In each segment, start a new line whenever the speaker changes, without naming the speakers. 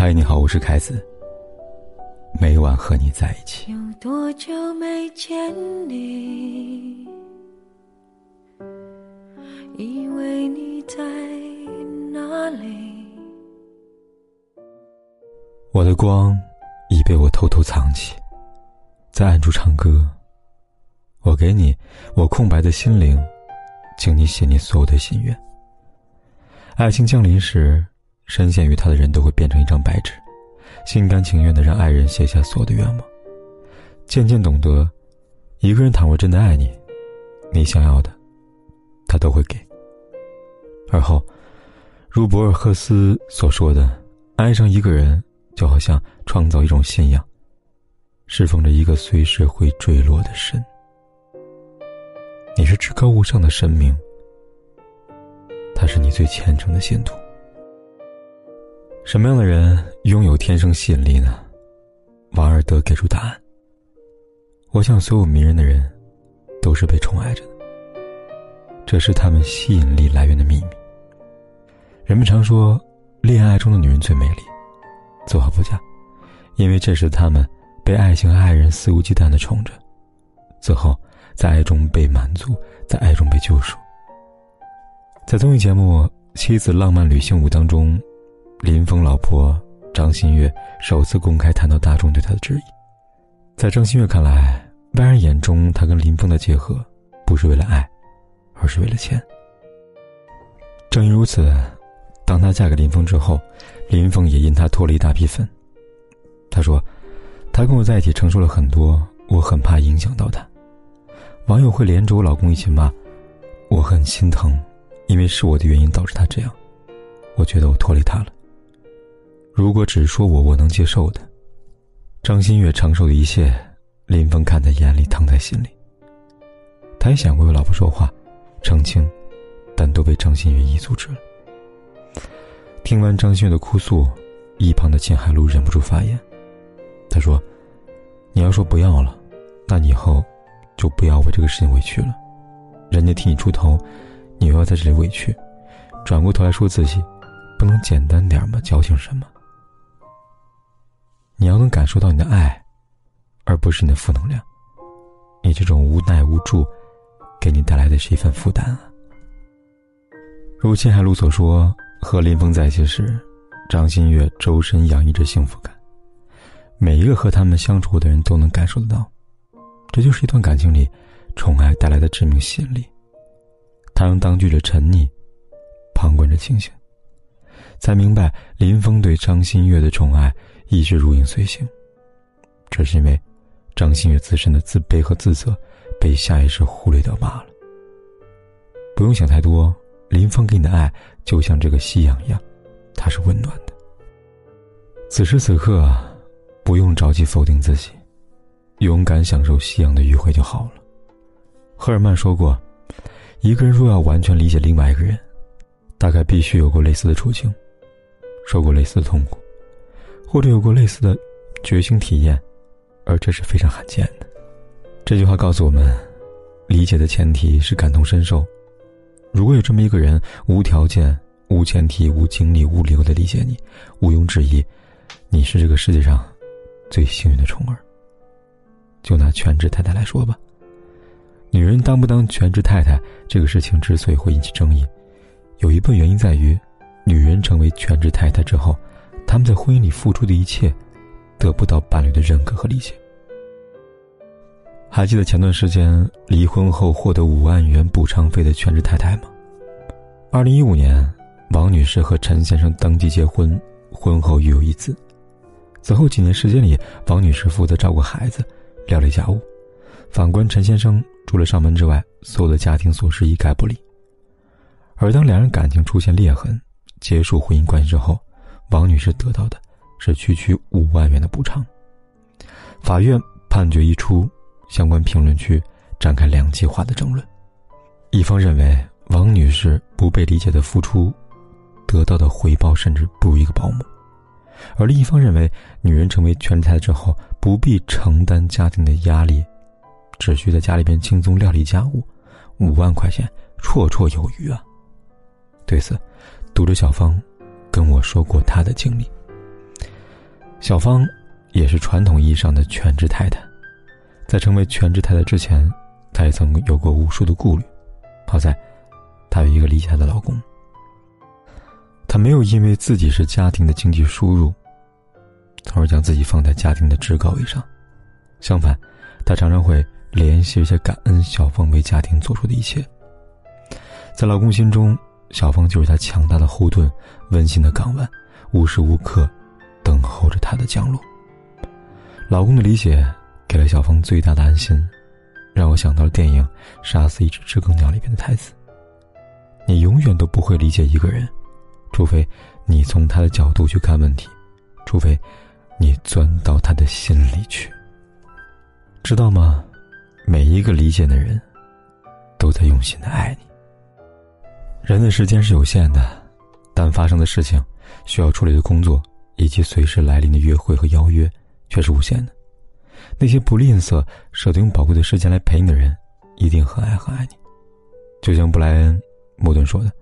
嗨，你好，我是凯子。每晚和你在一起。
有多久没见你？以为你在哪里？
我的光已被我偷偷藏起，在暗处唱歌。我给你我空白的心灵，请你写你所有的心愿。爱情降临时，深陷于他的人都会变成一张白纸。心甘情愿的让爱人写下所有的愿望，渐渐懂得，一个人倘若真的爱你，你想要的，他都会给。而后，如博尔赫斯所说的，爱上一个人就好像创造一种信仰，侍奉着一个随时会坠落的神。你是至高无上的神明，他是你最虔诚的信徒。什么样的人拥有天生吸引力呢？王尔德给出答案。我想，所有迷人的人，都是被宠爱着的。这是他们吸引力来源的秘密。人们常说，恋爱中的女人最美丽，自话不假，因为这是他们被爱情和爱人肆无忌惮的宠着，最后在爱中被满足，在爱中被救赎。在综艺节目《妻子浪漫旅行五》当中。林峰老婆张馨月首次公开谈到大众对他的质疑，在张馨月看来，外人眼中他跟林峰的结合，不是为了爱，而是为了钱。正因如此，当她嫁给林峰之后，林峰也因她脱了一大批粉。他说：“他跟我在一起承受了很多，我很怕影响到他。网友会连着我老公一起骂，我很心疼，因为是我的原因导致他这样，我觉得我拖累他了。”如果只说我我能接受的，张馨月承受的一切，林峰看在眼里，疼在心里。他也想过为老婆说话，澄清，但都被张馨月一阻止了。听完张馨月的哭诉，一旁的秦海璐忍不住发言，他说：“你要说不要了，那你以后就不要为这个事情委屈了。人家替你出头，你又要在这里委屈，转过头来说自己，不能简单点吗？矫情什么？”你要能感受到你的爱，而不是你的负能量。你这种无奈无助，给你带来的是一份负担啊。如秦海璐所说，和林峰在一起时，张馨月周身洋溢着幸福感。每一个和他们相处过的人都能感受得到，这就是一段感情里宠爱带来的致命吸引力。他让当局者沉溺，旁观者清醒，才明白林峰对张馨月的宠爱。一直如影随形，这是因为张馨月自身的自卑和自责被下意识忽略掉罢了。不用想太多，林峰给你的爱就像这个夕阳一样，它是温暖的。此时此刻，不用着急否定自己，勇敢享受夕阳的余晖就好了。赫尔曼说过，一个人若要完全理解另外一个人，大概必须有过类似的处境，受过类似的痛苦。或者有过类似的觉醒体验，而这是非常罕见的。这句话告诉我们，理解的前提是感同身受。如果有这么一个人，无条件、无前提、无经历、无理由的理解你，毋庸置疑，你是这个世界上最幸运的宠儿。就拿全职太太来说吧，女人当不当全职太太这个事情之所以会引起争议，有一部分原因在于，女人成为全职太太之后。他们在婚姻里付出的一切，得不到伴侣的认可和理解。还记得前段时间离婚后获得五万元补偿费的全职太太吗？二零一五年，王女士和陈先生登记结婚，婚后育有一子。此后几年时间里，王女士负责照顾孩子、料理家务，反观陈先生除了上门之外，所有的家庭琐事一概不理。而当两人感情出现裂痕，结束婚姻关系之后，王女士得到的是区区五万元的补偿。法院判决一出，相关评论区展开两极化的争论。一方认为王女士不被理解的付出，得到的回报甚至不如一个保姆；而另一方认为，女人成为全职太太之后，不必承担家庭的压力，只需在家里边轻松料理家务，五万块钱绰绰有余啊。对此，读者小芳。跟我说过他的经历。小芳也是传统意义上的全职太太，在成为全职太太之前，她也曾有过无数的顾虑。好在，她有一个理解她的老公。她没有因为自己是家庭的经济输入，从而将自己放在家庭的制高位上。相反，她常常会联系一些感恩小芳为家庭做出的一切。在老公心中，小芳就是他强大的后盾，温馨的港湾，无时无刻等候着他的降落。老公的理解给了小芳最大的安心，让我想到了电影《杀死一只知更鸟》里边的台词：“你永远都不会理解一个人，除非你从他的角度去看问题，除非你钻到他的心里去。知道吗？每一个理解的人，都在用心的爱你。”人的时间是有限的，但发生的事情、需要处理的工作以及随时来临的约会和邀约却是无限的。那些不吝啬舍得用宝贵的时间来陪你的人，一定很爱很爱你。就像布莱恩·莫顿说的：“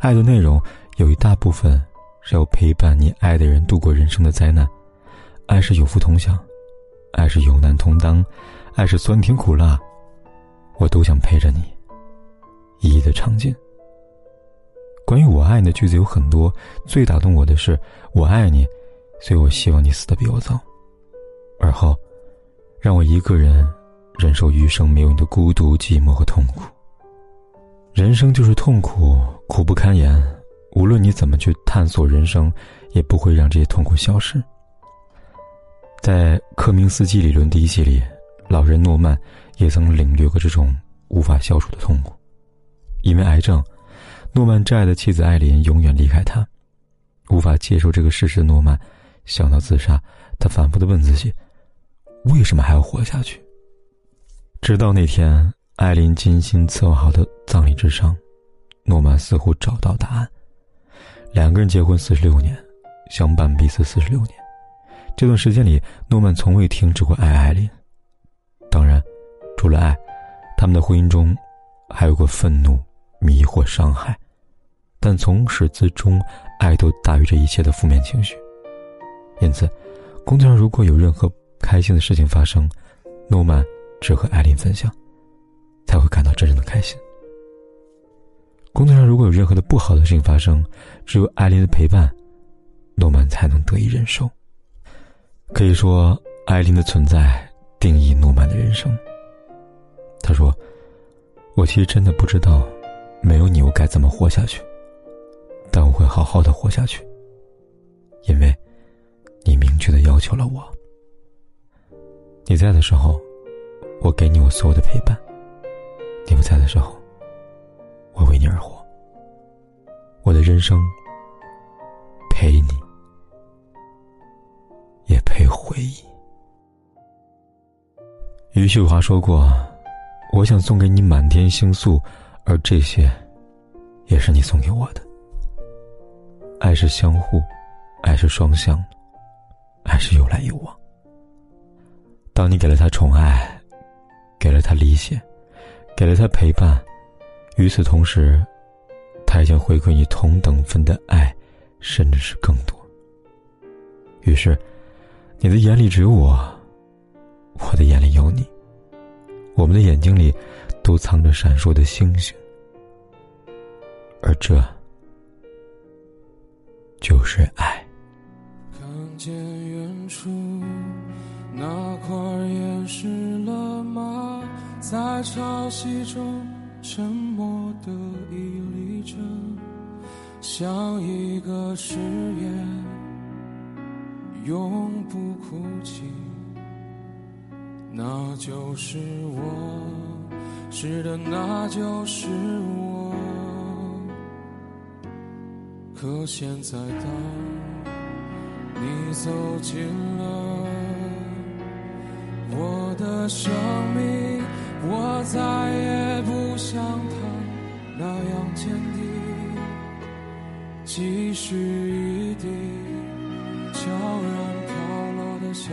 爱的内容有一大部分是要陪伴你爱的人度过人生的灾难。爱是有福同享，爱是有难同当，爱是酸甜苦辣，我都想陪着你，一一的尝尽。”关于我爱你的句子有很多，最打动我的是“我爱你”，所以我希望你死的比我早。而后，让我一个人忍受余生没有你的孤独、寂寞和痛苦。人生就是痛苦，苦不堪言。无论你怎么去探索人生，也不会让这些痛苦消失。在科明斯基理论第一系列，老人诺曼也曾领略过这种无法消除的痛苦，因为癌症。诺曼挚爱的妻子艾琳永远离开他，无法接受这个事实的诺曼想到自杀，他反复的问自己：为什么还要活下去？直到那天，艾琳精心策划好的葬礼之上，诺曼似乎找到答案。两个人结婚四十六年，相伴彼此四十六年，这段时间里，诺曼从未停止过爱艾琳。当然，除了爱，他们的婚姻中还有过愤怒。迷惑、伤害，但从始至终，爱都大于这一切的负面情绪。因此，工作上如果有任何开心的事情发生，诺曼只和艾琳分享，才会感到真正的开心。工作上如果有任何的不好的事情发生，只有艾琳的陪伴，诺曼才能得以忍受。可以说，艾琳的存在定义诺曼的人生。他说：“我其实真的不知道。”没有你，我该怎么活下去？但我会好好的活下去，因为，你明确的要求了我。你在的时候，我给你我所有的陪伴；你不在的时候，我为你而活。我的人生，陪你，也陪回忆。余秀华说过：“我想送给你满天星宿。”而这些，也是你送给我的。爱是相互，爱是双向，爱是有来有往。当你给了他宠爱，给了他理解，给了他陪伴，与此同时，他也将回馈你同等分的爱，甚至是更多。于是，你的眼里只有我，我的眼里有你，我们的眼睛里。都藏着闪烁的星星，而这就是爱。
看见远处那块岩石了吗？在潮汐中沉默的屹立着，像一个誓言，永不哭泣。那就是我。是的，那就是我。可现在，当你走进了我的生命，我再也不像他那样坚定。即使一滴悄然飘落的小